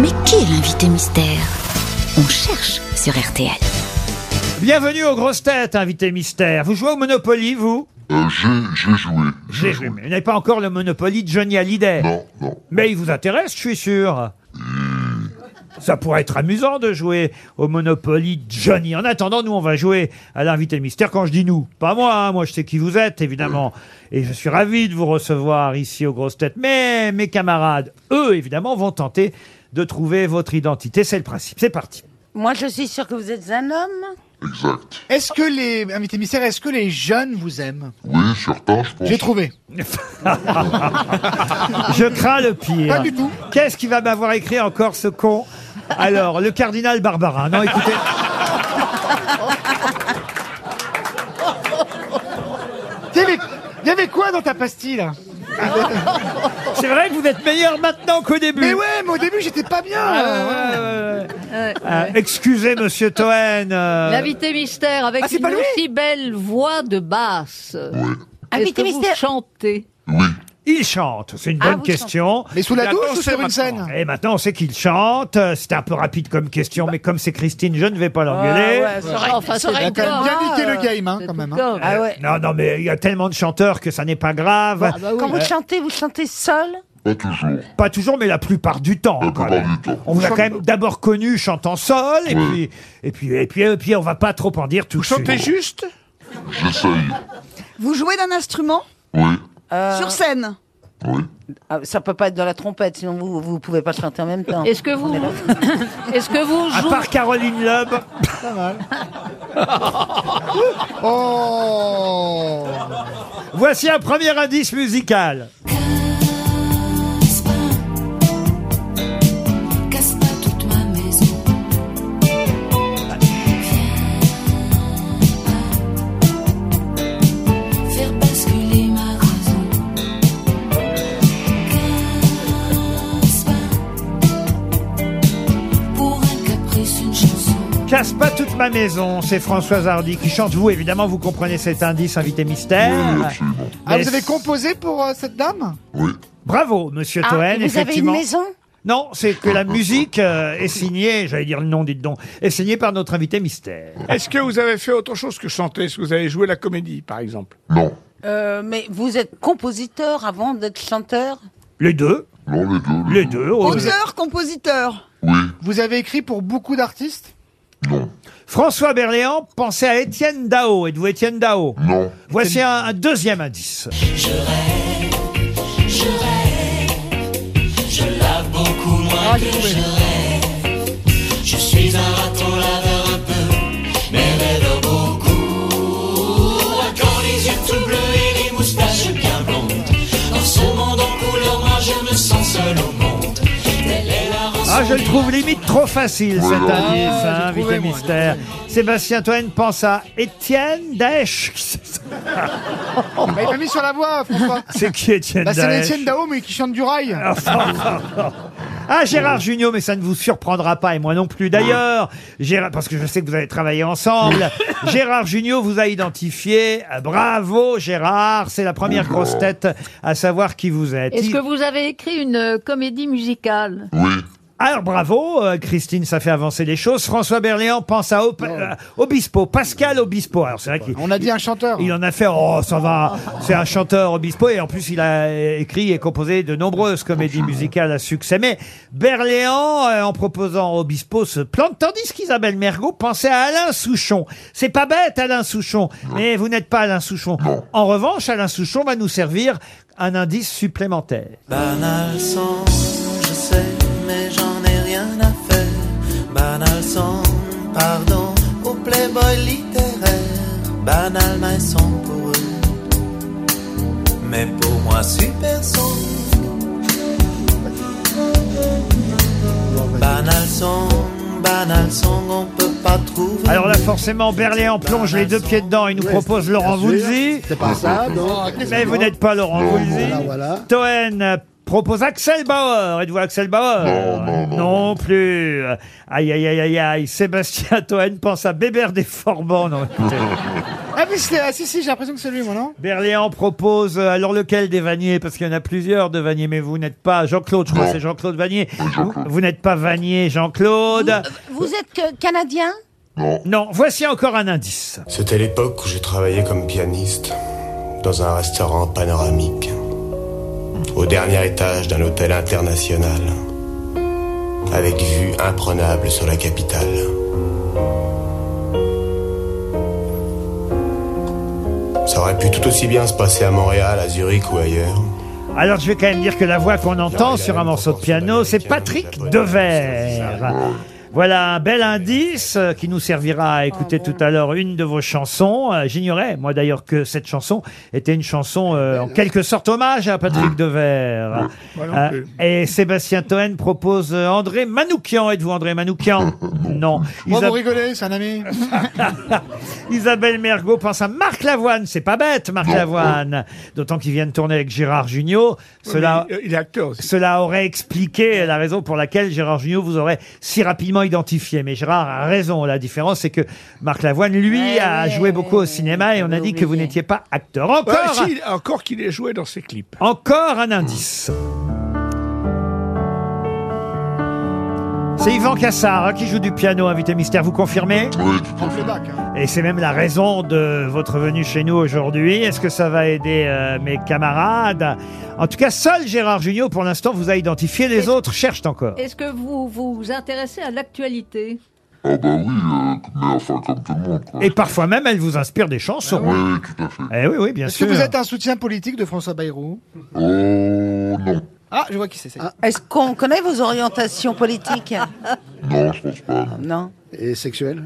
Mais qui est l'invité mystère? On cherche sur RTL. Bienvenue aux grosses têtes, invité mystère. Vous jouez au Monopoly, vous? Euh, j'ai, j'ai joué. J'ai joué. Mais vous n'avez pas encore le Monopoly de Johnny Hallyday. Non, non. Mais il vous intéresse, je suis sûr. Ça pourrait être amusant de jouer au Monopoly de Johnny. En attendant, nous, on va jouer à l'invité mystère. Quand je dis nous, pas moi, hein. moi je sais qui vous êtes, évidemment. Et je suis ravi de vous recevoir ici aux grosses têtes. Mais mes camarades, eux, évidemment, vont tenter de trouver votre identité. C'est le principe. C'est parti. Moi, je suis sûre que vous êtes un homme. Exact. Est-ce que les invités mystères, est-ce que les jeunes vous aiment? Oui, certain, je pense. J'ai trouvé. Je crains le pire. Pas du tout. Qu'est-ce qui va m'avoir écrit encore ce con? Alors, le cardinal Barbarin. Non, écoutez. Il y avait, il y avait quoi dans ta pastille là? C'est vrai que vous êtes meilleur maintenant qu'au début. Mais ouais, mais au début j'étais pas bien. Ah. Ah, excusez, monsieur Toen. euh, L'invité mystère avec Ah, c'est une pas lui aussi belle voix de basse. Oui. Est-ce Invité que vous mystère. chantez? Oui. Il chante. C'est une Ah, bonne vous question. Mais sous la douche ou sur une scène Et maintenant, on sait qu'il chante. C'était un peu rapide comme question, mais comme c'est Christine, je ne vais pas l'engueuler. Enfin, c'est Il a quand même bien niqué le cas, game, hein, quand même. hein. Ah ouais. Non, non, mais il y a tellement de chanteurs que ça n'est pas grave. Ah bah oui. Quand vous chantez, vous chantez seul Pas toujours. Pas toujours, mais la plupart du temps. La quand plupart même. du temps. On vous a quand même d'abord connu chantant seul, et Oui. puis, et puis, et puis, et puis, on va pas trop en dire tout de suite. juste J'essaye. Vous jouez d'un instrument Oui. Sur scène Oui. Ah, Ça peut pas être de la trompette, sinon vous vous pouvez pas chanter en même temps. Est-ce que vous, est-ce que vous À jouez part Caroline Loeb. Oh Voici un premier indice musical. Casse pas toute ma maison, c'est Françoise Hardy qui chante. Vous, évidemment, vous comprenez cet indice, invité mystère. Oui, absolument. Ah, Mais vous avez composé pour euh, cette dame? Oui. Bravo, monsieur Ah, Toen, et vous avez une effectivement. maison? Non, c'est que la musique euh, est signée, j'allais dire le nom, dites donc, est signée par notre invité mystère. Est-ce que vous avez fait autre chose que chanter? Est-ce que vous avez joué la comédie, par exemple? Non. Euh, Mais vous êtes compositeur avant d'être chanteur? Les deux, Non, les deux. les deux. oh, Auteur, compositeur? Oui. Vous avez écrit pour beaucoup d'artistes? François Berléand pensait à Étienne Dao. Êtes-vous Étienne Dao Non. Voici un, un deuxième indice. Je rêve, je rêve, je lave beaucoup moins que je rêve. Je suis un raton laveur Ah, je le trouve limite trop facile, cet indice, hein, j'ai invité moi, mystère. Sébastien Toen pense à Étienne Daesh. Bah, Il m'a mis sur la voix, François. C'est qui Étienne Bah, c'est Daesh l'Étienne Dao, mais qui chante du rail. Ah, Gérard Junior, mais ça ne vous surprendra pas, et moi non plus. D'ailleurs, Gérard, parce que je sais que vous avez travaillé ensemble, Gérard Junior vous a identifié. Ah, Bravo, Gérard. C'est la première grosse tête à savoir qui vous êtes. Est-ce Il- que vous avez écrit une euh, comédie musicale? Oui. Alors bravo, euh, Christine, ça fait avancer les choses. François Berléand pense à Op- euh, Obispo, Pascal Obispo. Alors c'est vrai qu'il On a dit un chanteur. il en a fait, oh ça va, c'est un chanteur Obispo et en plus il a euh, écrit et composé de nombreuses comédies musicales à succès. Mais Berléand, euh, en proposant Obispo, se plante, tandis qu'Isabelle Mergot pensait à Alain Souchon. C'est pas bête Alain Souchon, mais vous n'êtes pas Alain Souchon. En revanche, Alain Souchon va nous servir un indice supplémentaire. Banal sang, je sais, Sang, pardon, au playboy littéraire. Banal mais son pour eux, mais pour moi super son. Banal son, banal son, on peut pas trouver. Alors là, forcément, Berléand plonge les deux pieds dedans et nous propose Laurent Voulzy. C'est pas ça, non Mais vous n'êtes pas Laurent Voulzy. Voilà, voilà. Toen propose Axel Bauer. Êtes-vous Axel Bauer Non, non, non. Non plus. Aïe, aïe, aïe, aïe, aïe. Sébastien Toen pense à Bébert des Forbans. Non, écoutez. Ah oui, c'est- ah, si, si, j'ai l'impression que c'est lui, moi, non? Berléand propose, euh, alors lequel des Vanier Parce qu'il y en a plusieurs de Vanier, mais vous n'êtes pas Jean-Claude, je crois Non. que c'est Jean-Claude Vanier. Vous, vous n'êtes pas Vanier, Jean-Claude. Vous êtes que- canadien? Non. Non, voici encore un indice. C'était l'époque où j'ai travaillé comme pianiste dans un restaurant panoramique, au dernier étage d'un hôtel international, avec vue imprenable sur la capitale. Ça aurait pu tout aussi bien se passer à Montréal, à Zurich ou ailleurs. Alors je vais quand même dire que la voix qu'on entend sur un morceau de piano, c'est Patrick Devers. Voilà un bel indice euh, qui nous servira à écouter tout à l'heure une de vos chansons. Euh, J'ignorais, moi d'ailleurs, que cette chanson était une chanson euh, en quelque sorte hommage à Patrick Devers. Moi non Euh, plus. et Sébastien Toen propose euh, André Manoukian. Êtes-vous André Manoukian? Non. Moi, Isa- vous rigolez, c'est un ami. Isabelle Mergot pense à Marc Lavoine. C'est pas bête, Marc Lavoine. D'autant qu'il vient de tourner avec Gérard Jugnot. Cela, il est acteur aussi. cela aurait expliqué la raison pour laquelle Gérard Jugnot vous aurait si rapidement identifié. Mais Gérard a raison. La différence, c'est que Marc Lavoine, lui, Ouais, a ouais, joué beaucoup au ouais, cinéma et on a dit que vous n'étiez pas acteur. Ouais, Encore, si, encore qu'il ait joué dans ses clips. encore un indice. C'est Yvan Cassard hein, qui joue du piano, invité mystère. Vous confirmez Oui, tout à fait. Hein. Et c'est même la raison de votre venue chez nous aujourd'hui. Est-ce que ça va aider euh, mes camarades? En tout cas, seul Gérard Jugnot, pour l'instant, vous a identifié. Les autres cherchent encore. Est-ce que vous vous intéressez à l'actualité? Ah bah oui, euh, mais enfin comme tout le monde, quoi. Et parfois même, elle vous inspire des chansons. Oui, oui, tout à fait. Eh oui, oui, bien Est-ce que sûr. vous êtes un soutien politique de François Bayrou? Oh non. Ah, je vois qui c'est. ça y est. Est-ce qu'on connaît vos orientations politiques? Non, je pense pas. Non, Non. Et sexuel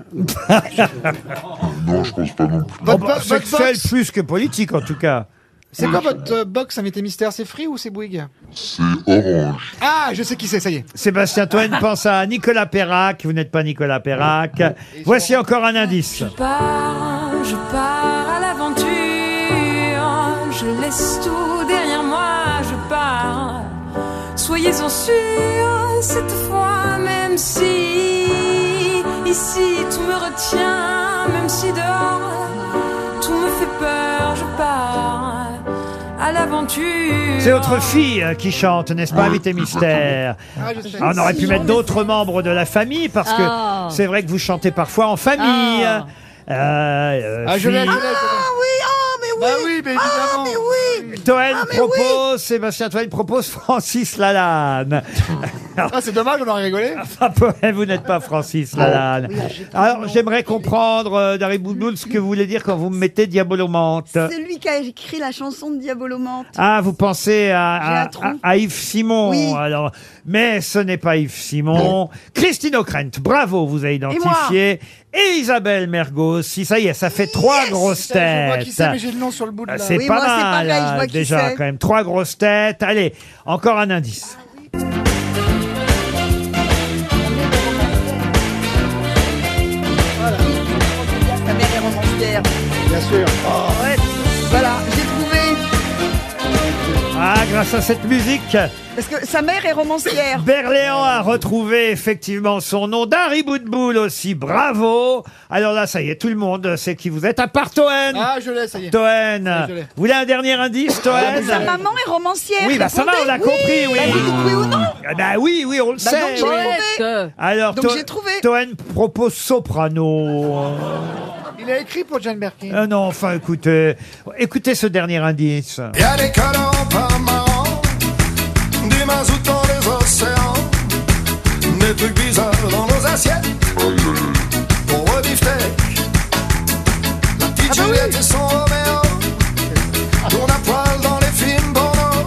non je pense pas non plus. Votre, bah, bo- votre sexuel box, plus que politique, en tout cas. c'est quoi votre euh, box invité mystère C'est Free ou c'est Bouygues? C'est orange. Ah, je sais qui c'est, ça y est. Sébastien Toen pense à Nicolas Perrac. Vous n'êtes pas Nicolas Perrac. Voici encore un indice. pars, je pars à l'aventure. Je laisse tout derrière je. Soyez-en sûrs, cette fois, même si ici tout me retient, même si dehors tout me fait peur, je pars à l'aventure. C'est votre fille euh, qui chante, n'est-ce pas, invité mystère Ah, je sais. Ah, On aurait pu mettre d'autres membres de la famille parce que Ah. c'est vrai que vous chantez parfois en famille. Ah. Euh, euh, Ah, je l'ai, je l'ai, fille- je l'ai. Ah oui, oh, mais oui Bah oui, mais évidemment. mais oui Toen Ah, mais propose, Sébastien Toen propose Francis Lalanne. Ah, c'est dommage, on aurait rigolé. Enfin, vous n'êtes pas Francis Lalanne. Alors, j'aimerais comprendre, euh, Dari ce que vous voulez dire quand vous me mettez Diabolomante. C'est lui qui a écrit la chanson de Diabolomante. Ah, vous pensez à, Yves Simon. Oui. Alors, mais ce n'est pas Yves Simon. Christine O'Krent, bravo, vous avez identifié. Et, Isabelle Mergo aussi. Ça y est, ça fait trois grosses Je vois qui têtes. c'est, mais j'ai le nom sur le bout de Ah, la... C'est Oui, pas moi, c'est mal, pareil, je là, vois qui déjà, c'est. quand même. Trois grosses têtes. Allez, encore un indice. Grâce à cette musique, Parce que sa mère est romancière. Berléand a retrouvé effectivement son nom. Dari Boudboul aussi, bravo. Alors là, ça y est, tout le monde sait qui vous êtes, à part Toen. Ah, je l'ai, ça y est. Toen. je l'ai. Vous voulez un dernier indice, Sa Toen maman est romancière. Oui, bah ça va, on l'a compris, oui. Bah, vous dites oui ou non Ah Bah oui, oui, on le Bah sait. donc, j'ai oui. trouvé. Alors, Donc, To- j'ai trouvé. Toen propose soprano. Il a écrit pour Jane Birkin. Ah non, enfin, écoutez, écoutez ce dernier indice. Y a des colons pas marrants, aïe. pour le beefsteak. La petite Juliette et son Roméo, tourne à poil dans les films porno.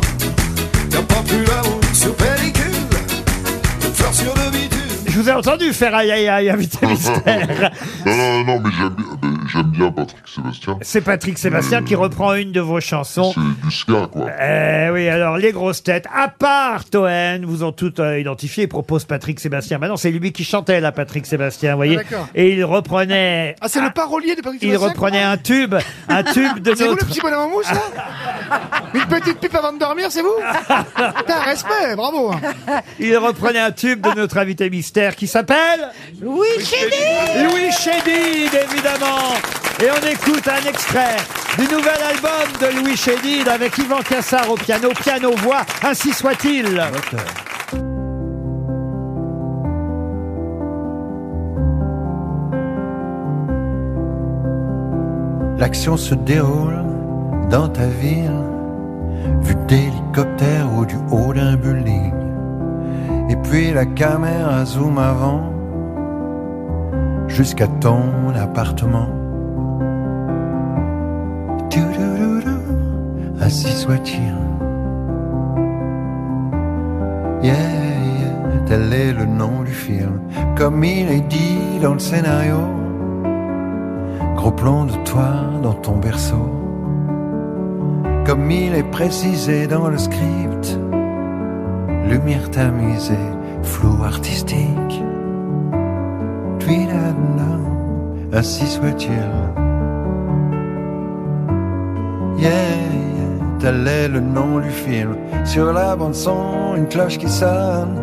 Pas plus d'amour sur pellicule, de fleurs sur le bitume. Je vous ai entendu faire aïe aïe aïe, invité mystère. Non, non, non, mais j'aime bien, j'aime bien Patrick Sébastien. C'est Patrick Sébastien qui reprend une de vos chansons. C'est du ska, quoi. Eh oui, alors les grosses têtes, à part Toen, vous ont toutes euh, identifié, propose Patrick Sébastien. Maintenant, c'est lui qui chantait là, Patrick Sébastien, vous voyez. Ah, d'accord. Et il reprenait. Ah, c'est le parolier de Patrick Il Sébastien, reprenait quoi. un tube, un tube de C'est vous le notre. petit bonhomme en mousse, là? Une petite pipe avant de dormir, c'est vous T'as un respect, bravo. Il reprenait un tube de notre invité mystère qui s'appelle Louis Chédid Louis Chédid, évidemment. Et on écoute un extrait du nouvel album de Louis Chédid avec Yvan Cassard au piano, piano-voix, ainsi soit-il. L'action se déroule dans ta ville, vue d'hélicoptère ou du haut d'un building. Et puis la caméra zoom avant, jusqu'à ton appartement. Ainsi soit-il. Yeah, tel est le nom du film, comme il est dit dans le scénario. Gros plan de toi dans ton berceau. Comme il est précisé dans le script. Lumière tamisée, flou artistique. Là, ainsi soit-il. Yeah, yeah, tel est le nom du film. Sur la bande son, une cloche qui sonne.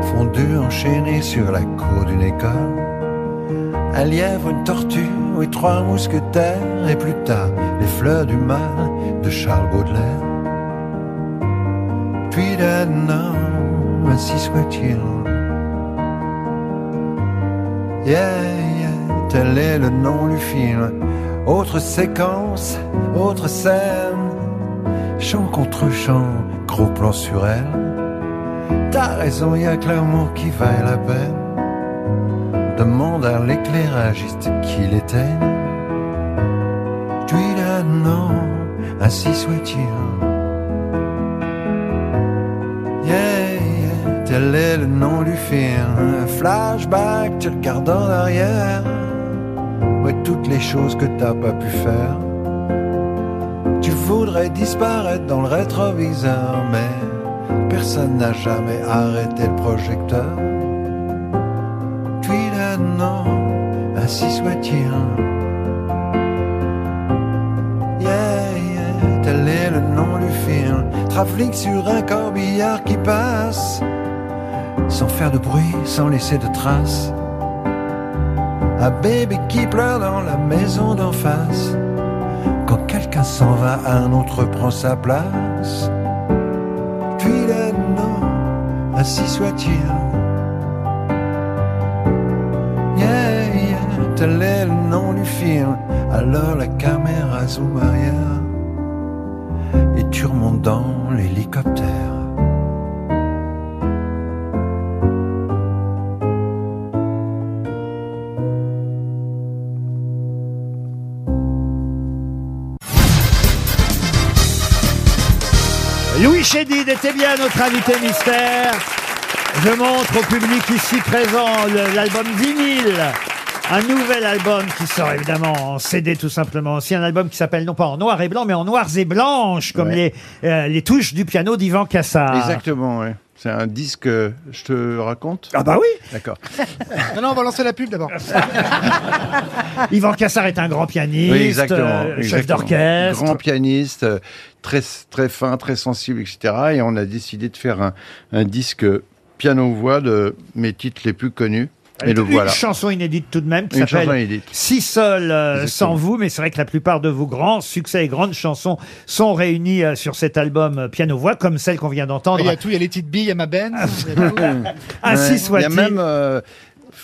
Fondu enchaîné sur la cour d'une école. Un lièvre, une tortue et trois mousquetaires. Et plus tard, les fleurs du mal de Charles Baudelaire. Puis d'un homme, ainsi soit-il. Yeah, tel est le nom du film. Autre séquence, autre scène. Chant contre chant, gros plan sur elle. T'as raison, y a que l'amour qui vaille la peine. Demande à l'éclairagiste qu'il éteigne. Tu là, non, ainsi soit-il. Yeah, yeah, tel est le nom du film. Un flashback, tu regardes en arrière. Ouais, toutes les choses que t'as pas pu faire. Tu voudrais disparaître dans le rétroviseur, mais personne n'a jamais arrêté le projecteur. Puis là, non, ainsi soit-il. Tel est le nom du film. Trafic sur un corbillard qui passe, sans faire de bruit, sans laisser de traces. Un bébé qui pleure dans la maison d'en face. Quand quelqu'un s'en va, un autre prend sa place. Puis là, non, ainsi soit-il. Tel est le nom du film. Alors la caméra zoom arrière. Remontes dans l'hélicoptère. Louis Chédid était bien notre invité mystère. Je montre au public ici présent l'album vinyle. Un nouvel album qui sort évidemment en CD tout simplement. C'est un album qui s'appelle non pas en noir et blanc, mais en noirs et blanches, comme Ouais. les, euh, les touches du piano d'Ivan Cassar. Exactement, ouais. C'est un disque, euh, je te raconte Ah bah oui D'accord. Non, non, on va lancer la pub d'abord. Yvan Cassar est un grand pianiste, Oui, exactement. euh, chef exactement. d'orchestre. Grand pianiste, euh, très, très fin, très sensible, etc. Et on a décidé de faire un, un disque piano-voix de mes titres les plus connus. Et le une voilà. chanson inédite tout de même qui Une chanson s'appelle inédite. Si seul euh, sans vous, mais c'est vrai que la plupart de vos grands succès et grandes chansons sont réunis euh, sur cet album euh, piano-voix, comme celle qu'on vient d'entendre. Il y a tout, il y a les petites billes, il y a ma benne. il y a tout. Ainsi Ouais. soit-il. Il y a même euh,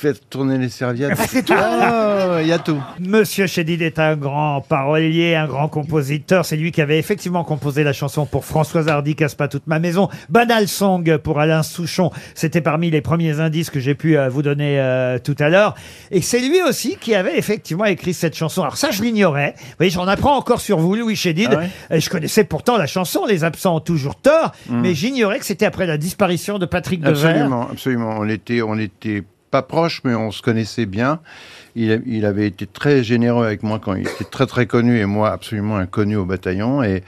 fait tourner les serviettes. Ah, c'est tout Ah, Il y a tout. Monsieur Chédid est un grand parolier, un grand compositeur. C'est lui qui avait effectivement composé la chanson pour Françoise Hardy, Casse pas toute ma maison. Banal Song pour Alain Souchon. C'était parmi les premiers indices que j'ai pu euh, vous donner euh, tout à l'heure. Et c'est lui aussi qui avait effectivement écrit cette chanson. Alors ça, je l'ignorais. Vous voyez, j'en apprends encore sur vous, Louis Chédid. Ah ouais je connaissais pourtant la chanson Les absents ont toujours tort. Mm. Mais j'ignorais que c'était après la disparition de Patrick Devers. Absolument, absolument. On était, on était pas proches, mais on se connaissait bien. Il, avait été très généreux avec moi quand il était très très connu et moi absolument inconnu au bataillon. Et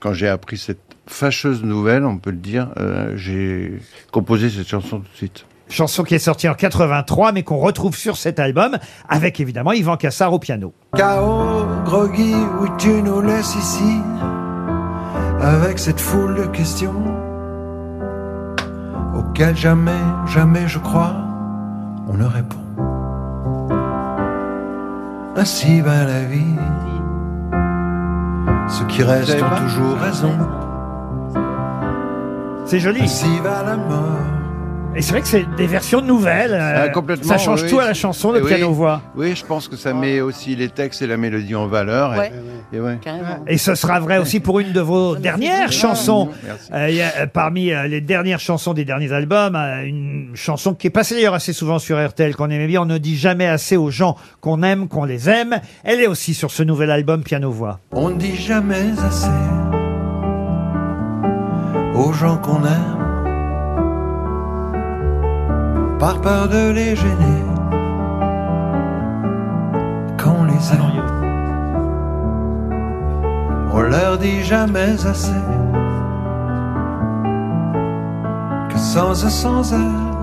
quand j'ai appris cette fâcheuse nouvelle, on peut le dire, euh, j'ai composé cette chanson tout de suite. Chanson qui est sortie en 83, mais qu'on retrouve sur cet album, avec évidemment Yvan Cassar au piano. Chaos, groggy, oui tu nous laisses ici avec cette foule de questions auxquelles jamais, jamais je crois, on ne répond. Ainsi va la vie. Ceux qui restent ont toujours raison. C'est joli. Ainsi va la mort. Et c'est vrai que c'est des versions nouvelles. euh, Ah, complètement, ça change oui. tout à la chanson, le Oui. piano-voix. Oui, je pense que ça met aussi les textes et la mélodie en valeur. et- Ouais. Et, ouais. Et ce sera vrai aussi pour une de vos dernières chansons. Merci. Euh, il y a, euh, parmi euh, les dernières chansons des derniers albums, euh, une chanson qui est passée d'ailleurs assez souvent sur RTL, qu'on aimait bien. On ne dit jamais assez aux gens qu'on aime, qu'on les aime. Elle est aussi sur ce nouvel album Piano-Voix. On ne dit jamais assez aux gens qu'on aime, par peur de les gêner. Qu'on les aime, on leur dit jamais assez que sans eux, sans eux.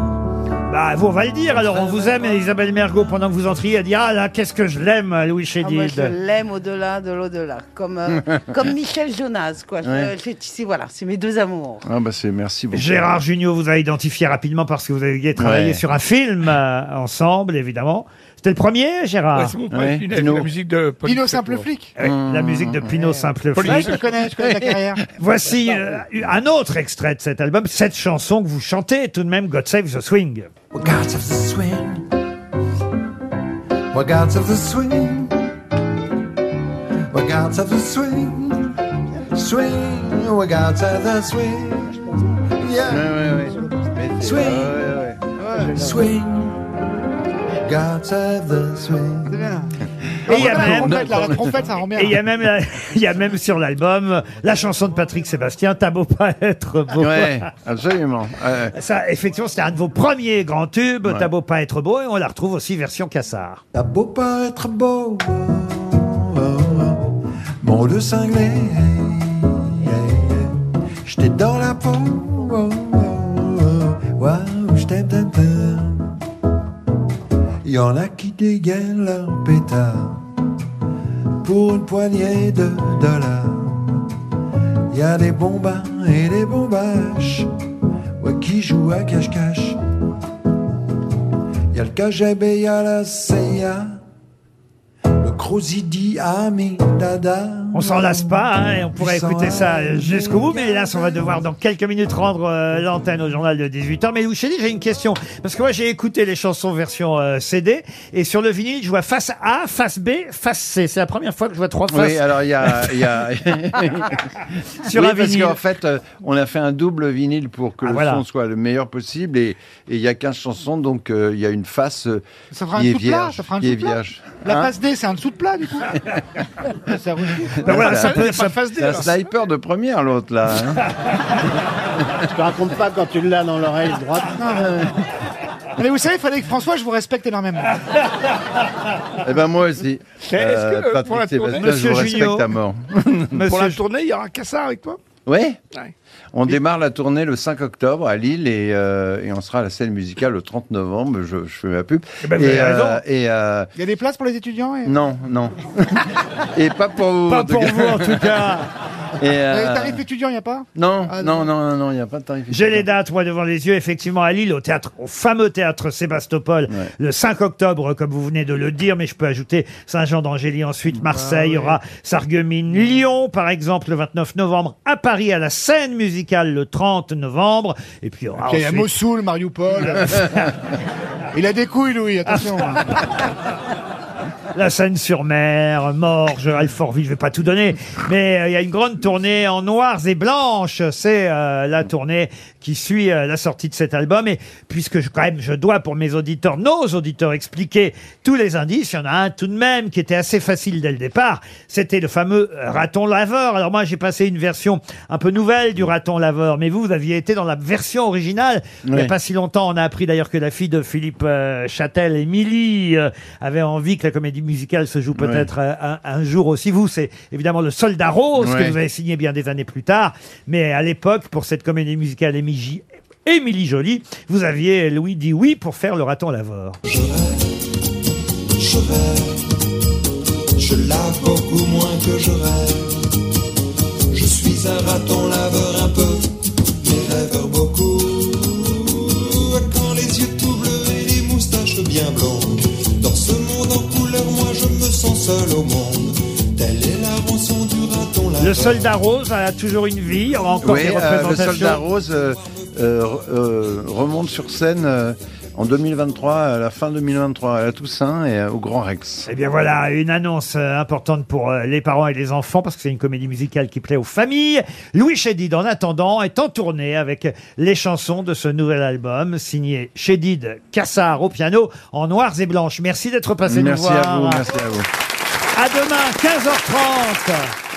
Bah, vous, on va le dire. Alors, on vous aime, et Isabelle Mergot, pendant que vous entriez, a dit Ah là, qu'est-ce que je l'aime, Louis Ah, moi, Chédid. je l'aime au-delà de l'au-delà. Comme, euh, comme Michel Jonas, quoi. Je- Ouais. je- c'est- voilà, c'est mes deux amours. Ah bah c'est merci beaucoup. Gérard Junior vous a identifié rapidement parce que vous aviez travaillé Ouais. sur un film euh, ensemble, évidemment. C'était le premier, Gérard Ouais, c'est Pino. la musique de Pino. Simple Flic. Oui, La musique de Pino Simple Flic. Ouais, je le connais, je connais ta carrière. Voici euh, un autre extrait de cet album, cette chanson que vous chantez tout de même, God Save the Swing. We're gods of the swing. We're gods of the swing. We're gods of the swing. Swing. We're gods of the swing. Yeah. Mais c'est- Swing. Swing. Gods of the swing. Bien. Et il y a même, trompette, là, la trompette, ça rend bien. et il y a même, la- il y a même sur l'album la chanson de Patrick Sébastien, T'as beau pas être beau. Ouais, absolument. Ouais. Ça, effectivement, c'était un de vos premiers grands tubes, Ouais. T'as beau pas être beau, et on la retrouve aussi version Cassard. T'as beau pas être beau, mon de cinglé, j'étais dans la peau, waouh, j't'aime, t'aime, t'aime. Y en a qui dégainent leur pétard pour une poignée de dollars. Y a des bombins et des bombaches, ouais, qui jouent à cache-cache. Y a le KGB, y a la CIA, le Crozidi, Ami, Dada. On s'en lasse pas, hein, et on pourrait écouter ça jusqu'au bout, mais hélas, on va devoir dans quelques minutes rendre euh, l'antenne au journal de 18h. Mais Loucheli, j'ai une question, parce que moi j'ai écouté les chansons version euh, CD, et sur le vinyle, je vois face A, face B, face C. C'est la première fois que je vois trois faces Oui, alors il y a, il y a... sur Oui, un parce vinyle. qu'en fait, euh, on a fait un double vinyle pour que Ah, le voilà. son soit le meilleur possible, et et il y a 15 chansons, donc euh, il y a une face euh, Ça fera un qui est dessous de plat, vierge. ça fera un qui est dessous de plat. vierge. La Hein face D, c'est un dessous de plat, du coup. ça. Ben voilà, ça peut, Il y a ça pas de face D, C'est un alors. sniper de première, l'autre, là. hein. Je te raconte pas quand tu l'as dans l'oreille droite. Mais vous savez, il fallait que François, je vous respecte énormément. Eh ben moi aussi. est-ce que, euh, Patrick pour la tournée- Sébastien, Monsieur je vous respecte Junio. à mort. Monsieur- Pour la tournée, il y aura un cassard avec toi? Ouais. Ouais. On démarre la tournée le 5 octobre à Lille et, euh, et on sera à la scène musicale le 30 novembre. Je, je fais ma pub. Eh ben, vous avez raison. et euh, Il y a des places pour les étudiants et... non, non. et pas pour vous. Pas pour vous en tout cas. Et, euh, Les tarifs étudiants, il n'y a pas Non, Ah, non, non. non, non, il n'y a pas de tarif. J'ai les dates, moi, devant les yeux, effectivement, à Lille, au théâtre, au fameux théâtre Sébastopol, Ouais. le 5 octobre, comme vous venez de le dire, mais je peux ajouter Saint-Jean d'Angély, ensuite Marseille, il y aura Sarreguemines, Lyon, par exemple, le 29 novembre, à Paris, à la scène musicale, le 30 novembre, et puis il y aura Il y a ensuite- Mossoul, Mariupol. il a des couilles, Louis, attention. La Seine-sur-Mer, Morges, Alfortville, je vais pas tout donner, mais euh, il y a une grande tournée en noirs et blanches. C'est euh, la tournée qui suit euh, la sortie de cet album. Et puisque je, quand même, je dois pour mes auditeurs, nos auditeurs, expliquer tous les indices, il y en a un tout de même qui était assez facile dès le départ. C'était le fameux raton laveur. Alors moi, j'ai passé une version un peu nouvelle du raton laveur, mais vous, vous aviez été dans la version originale. Il n'y a pas si longtemps, on a appris d'ailleurs que la fille de Philippe Châtel, Émilie, avait envie que la comédie musicale se joue peut-être euh, un, un jour aussi. Vous, c'est évidemment le Soldat Rose que vous avez signé bien des années plus tard. Mais à l'époque, pour cette comédie musicale Émilie, Émilie Jolie, vous aviez, Louis, dit oui pour faire le raton laveur. Je rêve, je lave beaucoup moins que je rêve. Je suis suis un raton laveur un peu, mais rêveur beaucoup. Quand les yeux tout bleus et les moustaches bien blondes, seul au monde. Telle est la rançon du raton laveur. Le soldat rose a toujours une vie, encore Oui, des euh, le représentations. soldat rose euh, euh, euh, remonte sur scène euh, en 2023, à la fin 2023, à la Toussaint et au Grand Rex. Eh bien voilà, une annonce euh, importante pour euh, les parents et les enfants, parce que c'est une comédie musicale qui plaît aux familles. Louis Chédid, en attendant, est en tournée avec les chansons de ce nouvel album, signé Chédid Cassard au piano, en noirs et blanches. Merci d'être passé Merci nous voir. à vous, merci à vous. À demain, 15h30.